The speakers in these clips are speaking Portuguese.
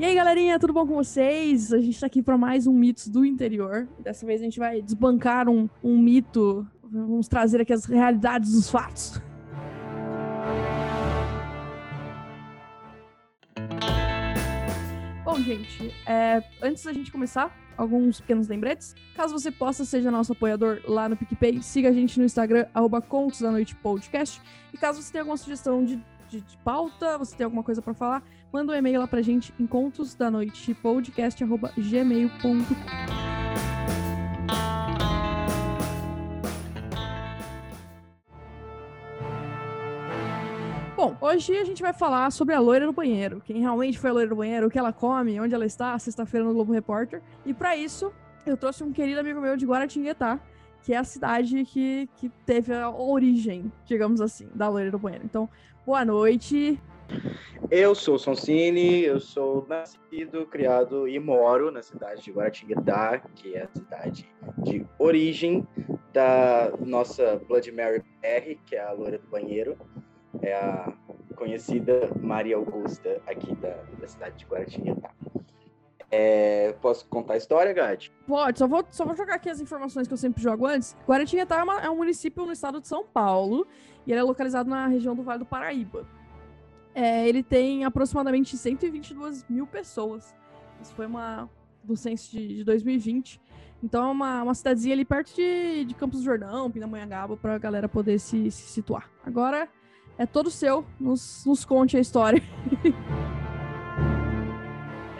E aí, galerinha, tudo bom com vocês? A gente tá aqui para mais um Mitos do Interior. Dessa vez a gente vai desbancar um, um mito, vamos trazer aqui as realidades dos fatos. Bom, gente, é, antes da gente começar, alguns pequenos lembretes. Caso você possa, seja nosso apoiador lá no PicPay, siga a gente no Instagram, arroba Contos da Noite Podcast. E caso você tenha alguma sugestão de, de, de pauta, você tenha alguma coisa para falar, manda um e-mail lá pra gente, encontros da noite podcast@gmail.com. Bom, hoje a gente vai falar sobre a loira do banheiro. Quem realmente foi a loira do banheiro, o que ela come, onde ela está, sexta-feira no Globo Repórter. E para isso, eu trouxe um querido amigo meu de Guaratinguetá, que é a cidade que, que teve a origem, digamos assim, da loira do banheiro. Então, boa noite. Eu sou Sonsini, eu sou nascido, criado e moro na cidade de Guaratinguetá, que é a cidade de origem da nossa Blood Mary R, que é a loira do banheiro. É a conhecida Maria Augusta aqui da, da cidade de Guaratinguetá. É, posso contar a história, Gade? Pode, só vou, só vou jogar aqui as informações que eu sempre jogo antes. Guaratinguetá é, é um município no estado de São Paulo e ele é localizado na região do Vale do Paraíba. É, ele tem aproximadamente 122 mil pessoas. Isso foi uma do censo de, de 2020. Então é uma, uma cidadezinha ali perto de, de Campos do Jordão, Pindamonhangaba, pra galera poder se, se situar. Agora é todo seu, nos, nos conte a história.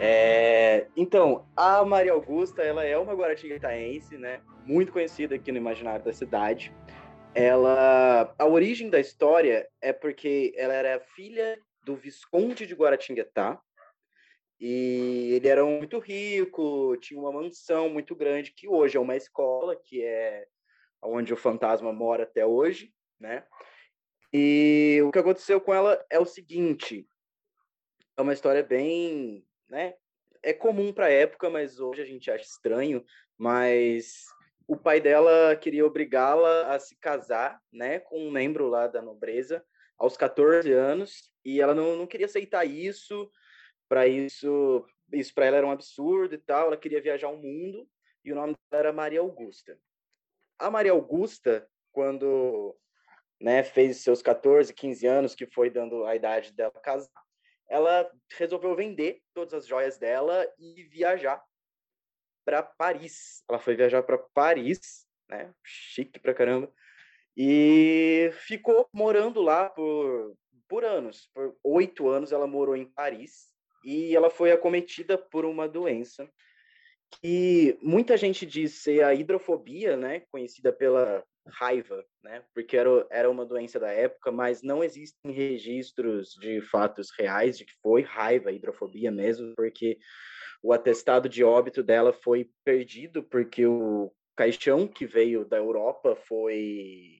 É, então, a Maria Augusta, ela é uma guaratinguetaense, né? Muito conhecida aqui no imaginário da cidade ela a origem da história é porque ela era filha do visconde de Guaratinguetá e ele era muito rico, tinha uma mansão muito grande que hoje é uma escola, que é onde o fantasma mora até hoje, né? E o que aconteceu com ela é o seguinte, é uma história bem, né? É comum para a época, mas hoje a gente acha estranho, mas o pai dela queria obrigá-la a se casar, né, com um membro lá da nobreza aos 14 anos, e ela não, não queria aceitar isso. Para isso, isso para ela era um absurdo e tal. Ela queria viajar o mundo e o nome dela era Maria Augusta. A Maria Augusta, quando né, fez seus 14, 15 anos, que foi dando a idade dela casar, ela resolveu vender todas as joias dela e viajar para Paris. Ela foi viajar para Paris, né? Chique pra caramba. E ficou morando lá por, por anos. Por oito anos ela morou em Paris. E ela foi acometida por uma doença que muita gente diz ser a hidrofobia, né? Conhecida pela raiva, né? Porque era, era uma doença da época, mas não existem registros de fatos reais de que foi raiva, hidrofobia mesmo, porque o atestado de óbito dela foi perdido porque o caixão que veio da Europa foi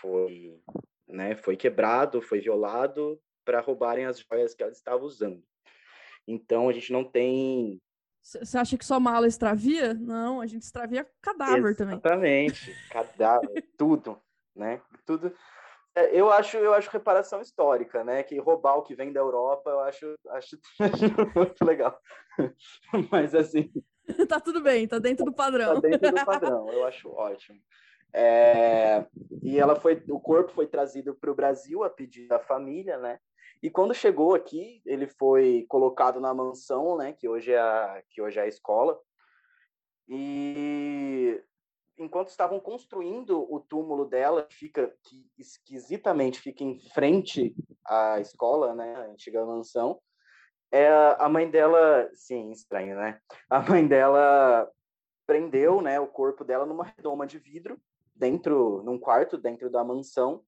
foi né, foi quebrado, foi violado para roubarem as joias que ela estava usando. Então a gente não tem você acha que só mala extravia? Não, a gente extravia cadáver Exatamente. também. Exatamente, cadáver, tudo, né? Tudo. É, eu acho, eu acho reparação histórica, né? Que roubar o que vem da Europa, eu acho, acho, acho muito legal. Mas assim. tá tudo bem, tá dentro do padrão. Tá dentro do padrão, eu acho ótimo. É, e ela foi, o corpo foi trazido para o Brasil a pedido da família, né? E quando chegou aqui, ele foi colocado na mansão, né? Que hoje é a, que hoje é a escola. E enquanto estavam construindo o túmulo dela, fica que esquisitamente fica em frente à escola, né, a antiga mansão. É a mãe dela, sim, estranho, né? A mãe dela prendeu, né, o corpo dela numa redoma de vidro dentro, num quarto dentro da mansão,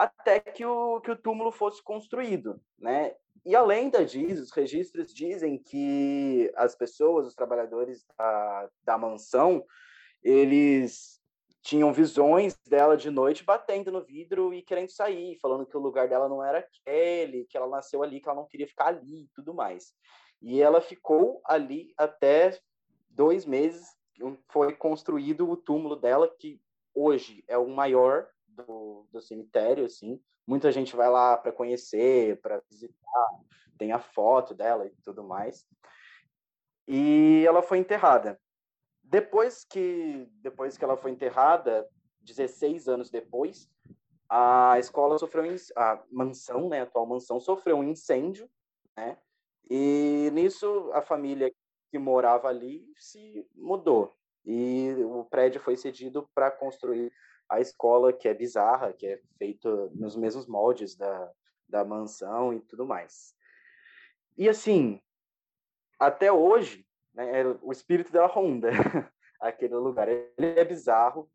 até que o que o túmulo fosse construído, né? E a lenda diz, os registros dizem que as pessoas, os trabalhadores da, da mansão, eles tinham visões dela de noite batendo no vidro e querendo sair, falando que o lugar dela não era aquele, que ela nasceu ali, que ela não queria ficar ali e tudo mais. E ela ficou ali até dois meses, foi construído o túmulo dela, que hoje é o maior do, do cemitério, assim. Muita gente vai lá para conhecer, para visitar, tem a foto dela e tudo mais. E ela foi enterrada. Depois que, depois que ela foi enterrada, 16 anos depois, a escola sofreu a mansão, né, a atual mansão sofreu um incêndio, né? E nisso a família que morava ali se mudou e o prédio foi cedido para construir a escola, que é bizarra, que é feito nos mesmos moldes da, da mansão e tudo mais. E assim, até hoje, né, é o espírito da Honda, aquele lugar, ele é bizarro,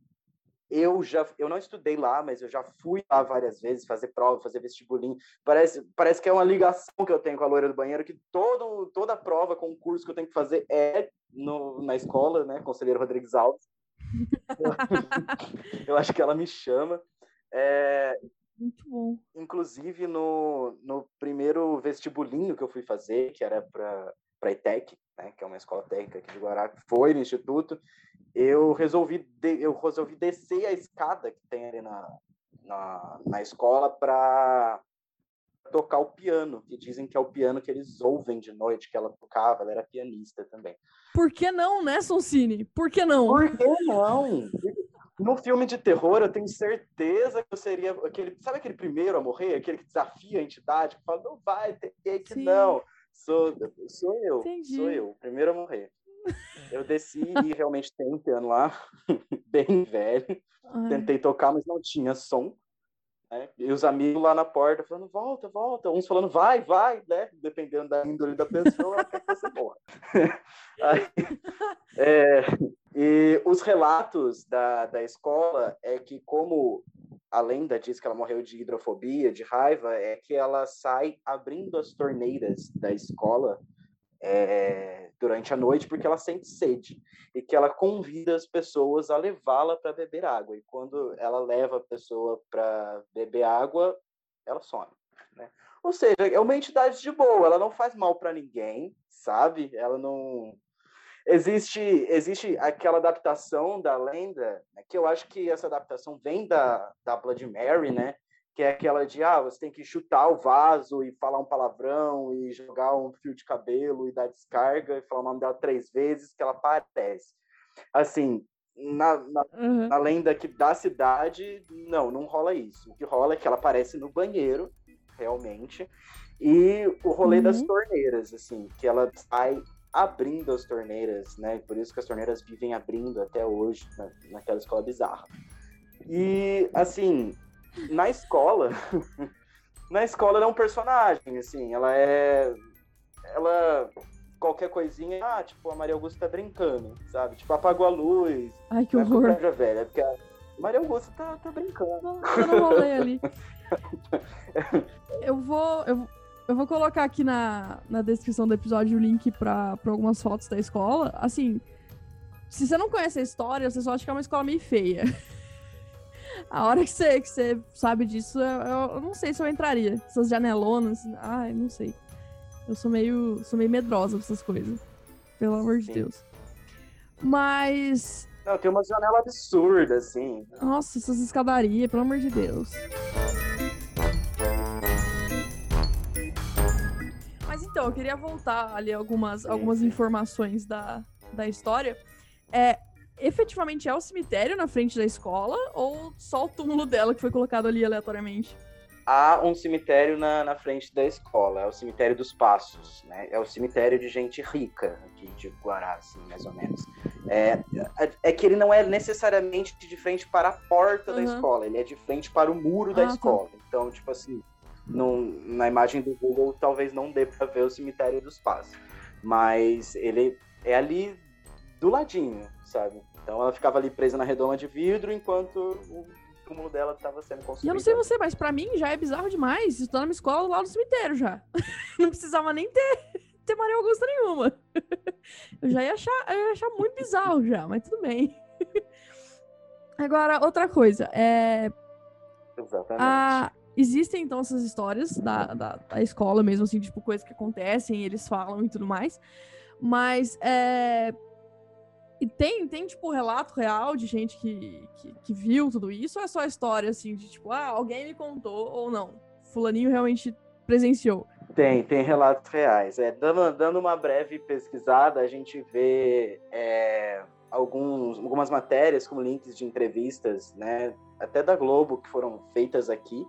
eu já eu não estudei lá, mas eu já fui lá várias vezes fazer prova, fazer vestibulinho. Parece parece que é uma ligação que eu tenho com a loira do banheiro que todo toda prova, concurso que eu tenho que fazer é no, na escola, né, conselheiro Rodrigues Alves. eu acho que ela me chama. É, Muito bom. Inclusive no, no primeiro vestibulinho que eu fui fazer, que era para para ITEC, né, que é uma escola técnica aqui de Guará, foi no instituto, eu resolvi, de, eu resolvi descer a escada que tem ali na, na, na escola para tocar o piano, que dizem que é o piano que eles ouvem de noite, que ela tocava, ela era pianista também. Por que não, né, Soncini? Por que não? Por que não? No filme de terror, eu tenho certeza que eu seria aquele. Sabe aquele primeiro a morrer? Aquele que desafia a entidade, que fala, não vai, tem que Sim. não. Sou, sou eu, Entendi. sou eu, o primeiro a morrer. Eu desci e realmente tem um piano lá, bem velho. Ai. Tentei tocar, mas não tinha som. Né? E os amigos lá na porta falando, volta, volta. Uns falando, vai, vai, né? Dependendo da índole da pessoa, que você morra. Aí, é, e os relatos da, da escola é que como a lenda diz que ela morreu de hidrofobia, de raiva, é que ela sai abrindo as torneiras da escola é, durante a noite porque ela sente sede e que ela convida as pessoas a levá-la para beber água. E quando ela leva a pessoa para beber água, ela some. Né? Ou seja, é uma entidade de boa, ela não faz mal para ninguém, sabe? Ela não. Existe, existe aquela adaptação da lenda, né, que eu acho que essa adaptação vem da, da Blood Mary, né? Que é aquela de ah, você tem que chutar o vaso e falar um palavrão e jogar um fio de cabelo e dar descarga e falar o nome dela três vezes que ela aparece. Assim, na, na, uhum. na lenda que da cidade, não, não rola isso. O que rola é que ela aparece no banheiro, realmente, e o rolê uhum. das torneiras, assim, que ela sai abrindo as torneiras, né? Por isso que as torneiras vivem abrindo até hoje, na, naquela escola bizarra. E, assim, na escola, na escola ela é um personagem, assim, ela é. Ela. Qualquer coisinha, ah, tipo, a Maria Augusta tá brincando, sabe? Tipo, apagou a luz. Ai, que horror. É velha, porque a Maria Augusta tá, tá brincando. Eu não rolei ali. eu vou. Eu, eu vou colocar aqui na, na descrição do episódio o link pra algumas fotos da escola. Assim, se você não conhece a história, você só acha que é uma escola meio feia. A hora que você, que você sabe disso, eu, eu não sei se eu entraria. Essas janelonas, ai, não sei. Eu sou meio, sou meio medrosa com essas coisas. Pelo amor de Sim. Deus. Mas. Não, tem uma janela absurda, assim. Nossa, essas escadarias, pelo amor de Deus. Mas então, eu queria voltar ali algumas, algumas informações da, da história. É, efetivamente é o cemitério na frente da escola ou só o túmulo dela que foi colocado ali aleatoriamente? Há um cemitério na, na frente da escola, é o cemitério dos Passos, né? É o cemitério de gente rica aqui de Guará, assim, mais ou menos. É, é que ele não é necessariamente de frente para a porta uhum. da escola, ele é de frente para o muro da ah, tá. escola. Tá. Então, tipo assim, na imagem do Google talvez não dê para ver o cemitério dos Passos, mas ele é ali do ladinho, sabe? Então ela ficava ali presa na redoma de vidro enquanto o túmulo dela estava sendo construído. E eu não sei você, mas para mim já é bizarro demais. Estou numa escola lá no cemitério já. não precisava nem ter, ter Maria Augusta nenhuma. eu já ia achar, eu ia achar muito bizarro já, mas tudo bem. Agora, outra coisa, é. Exatamente. A... Existem, então, essas histórias da, da, da, escola mesmo, assim, tipo, coisas que acontecem, eles falam e tudo mais. Mas é, e tem, tem, tipo, relato real de gente que, que, que, viu tudo isso? Ou é só história, assim, de tipo, ah, alguém me contou ou não? Fulaninho realmente presenciou? Tem, tem relatos reais. É, dando, dando uma breve pesquisada, a gente vê é, alguns, algumas matérias com links de entrevistas, né, até da Globo, que foram feitas aqui,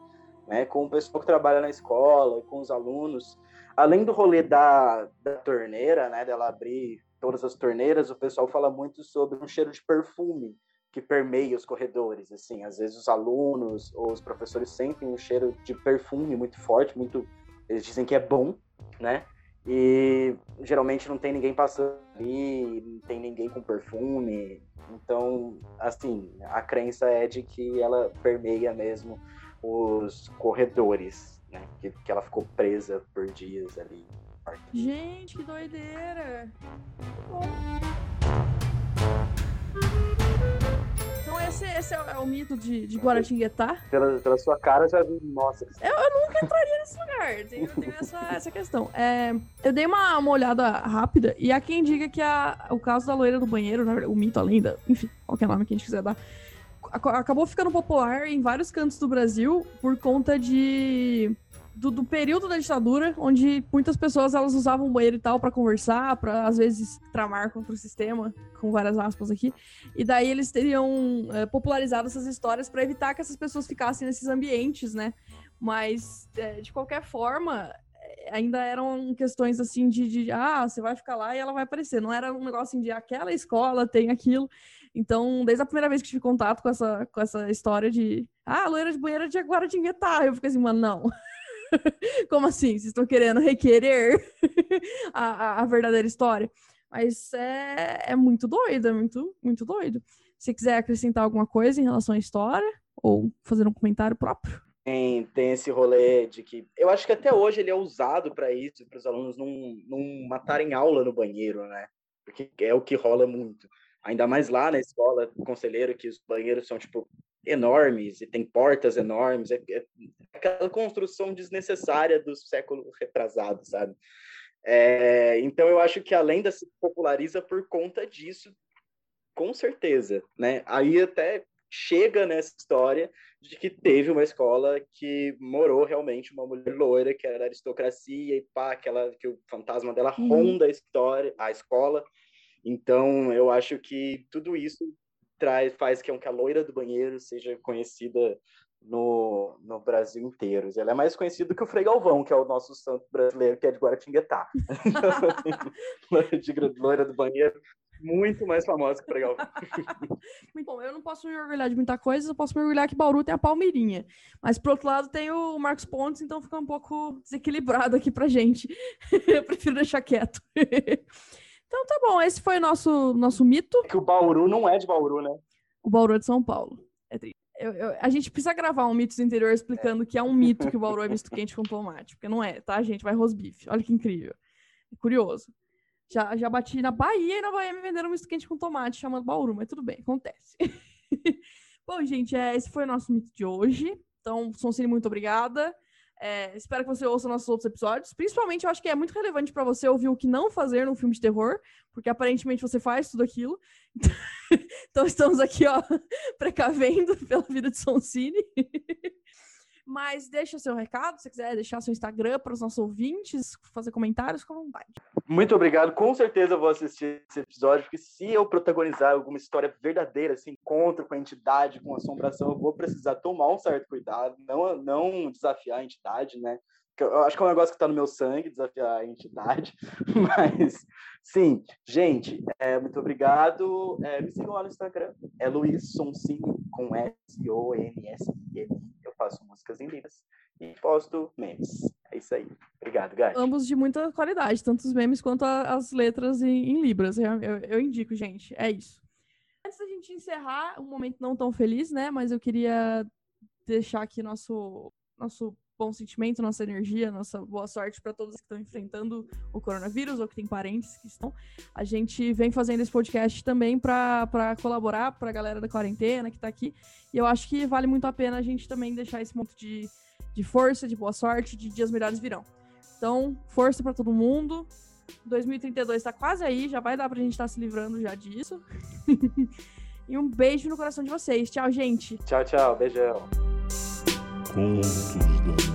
né, com o pessoal que trabalha na escola, com os alunos. Além do rolê da, da torneira, né, dela abrir todas as torneiras, o pessoal fala muito sobre um cheiro de perfume que permeia os corredores, assim, às vezes os alunos ou os professores sentem um cheiro de perfume muito forte, muito, eles dizem que é bom, né? E geralmente não tem ninguém passando ali, não tem ninguém com perfume. Então, assim, a crença é de que ela permeia mesmo os corredores, né? Que, que ela ficou presa por dias ali. Gente, que doideira! Então esse, esse é, o, é o mito de, de Guaratinguetá? Pela, pela sua cara, já vi, nossa. Eu, eu nunca entraria nesse lugar, tenho, tenho essa, essa questão. É, eu dei uma, uma olhada rápida, e há quem diga que a, o caso da loira do banheiro, o mito, a lenda, enfim, qualquer nome que a gente quiser dar, acabou ficando popular em vários cantos do Brasil por conta de do, do, período da ditadura, onde muitas pessoas elas usavam banheiro e tal para conversar, para às vezes tramar contra o sistema, com várias aspas aqui. E daí eles teriam é, popularizado essas histórias para evitar que essas pessoas ficassem nesses ambientes, né? Mas é, de qualquer forma, é, ainda eram questões assim de, de, ah, você vai ficar lá e ela vai aparecer. Não era um negócio assim de aquela escola tem aquilo. Então, desde a primeira vez que tive contato com essa, com essa história de ah, loira de banheiro de Guaratinguetá, eu fiquei assim, mano, não. Como assim? Vocês estão querendo requerer a, a, a, verdadeira história? Mas é, é muito doido, é muito, muito doido. Se quiser acrescentar alguma coisa em relação à história, ou fazer um comentário próprio. Tem, tem esse rolê de que. Eu acho que até hoje ele é usado para isso, para os alunos não, não matarem aula no banheiro, né? Porque é o que rola muito. Ainda mais lá na escola, conselheiro, que os banheiros são, tipo, enormes e tem portas enormes, é, é aquela construção desnecessária do século retrasado, sabe? É, então eu acho que a lenda se populariza por conta disso, com certeza, né? Aí até chega nessa história de que teve uma escola que morou realmente uma mulher loira que era aristocracia e pá, aquela que o fantasma dela uhum. ronda a história, a escola. Então eu acho que tudo isso traz, faz que a loira do banheiro seja conhecida no, no Brasil inteiro. Ela é mais conhecida que o Frei Galvão, que é o nosso santo brasileiro, que é de Guaratinguetá. de loira do banheiro, muito mais famosa que o Frei Galvão. Muito bom, eu não posso me orgulhar de muita coisa, eu posso me orgulhar que Bauru tem a Palmeirinha. Mas, por outro lado, tem o Marcos Pontes, então fica um pouco desequilibrado aqui pra gente. eu prefiro deixar quieto. Então tá bom, esse foi o nosso, nosso mito. É que o Bauru não é de Bauru, né? O Bauru é de São Paulo. É eu, eu, a gente precisa gravar um mito do interior explicando é. que é um mito que o Bauru é misto quente com tomate. Porque não é, tá, gente? Vai rosbife. Olha que incrível. É curioso. Já, já bati na Bahia e na Bahia me venderam um misto quente com tomate chamando Bauru, mas tudo bem, acontece. Bom, gente, é, esse foi o nosso mito de hoje. Então, Sonsini, muito obrigada. É, espero que você ouça nossos outros episódios. Principalmente, eu acho que é muito relevante para você ouvir o que não fazer num filme de terror, porque aparentemente você faz tudo aquilo. então, estamos aqui, ó, precavendo pela vida de Sonsini. Mas deixa seu recado, se quiser deixar seu Instagram para os nossos ouvintes, fazer comentários, com vontade. Muito obrigado. Com certeza vou assistir esse episódio, porque se eu protagonizar alguma história verdadeira, esse encontro com a entidade, com a assombração, eu vou precisar tomar um certo cuidado, não, não desafiar a entidade, né? Eu acho que é um negócio que está no meu sangue, desafiar a entidade. Mas, sim, gente, é, muito obrigado. É, me sigam lá no Instagram. É Luiz Sonsin, com S-O-N-S-I-N. Faço músicas em libras e posto memes. É isso aí. Obrigado, Gatti. Ambos de muita qualidade, tanto os memes quanto a, as letras em, em libras. Eu, eu, eu indico, gente. É isso. Antes da gente encerrar, um momento não tão feliz, né? Mas eu queria deixar aqui nosso, nosso bom sentimento, nossa energia, nossa boa sorte para todos que estão enfrentando o coronavírus ou que têm parentes que estão. A gente vem fazendo esse podcast também para colaborar para a galera da quarentena que está aqui. E eu acho que vale muito a pena a gente também deixar esse monte de, de força, de boa sorte, de dias melhores virão. Então, força para todo mundo. 2032 está quase aí, já vai dar para a gente estar tá se livrando já disso. e um beijo no coração de vocês. Tchau, gente. Tchau, tchau. Beijão. Contos da.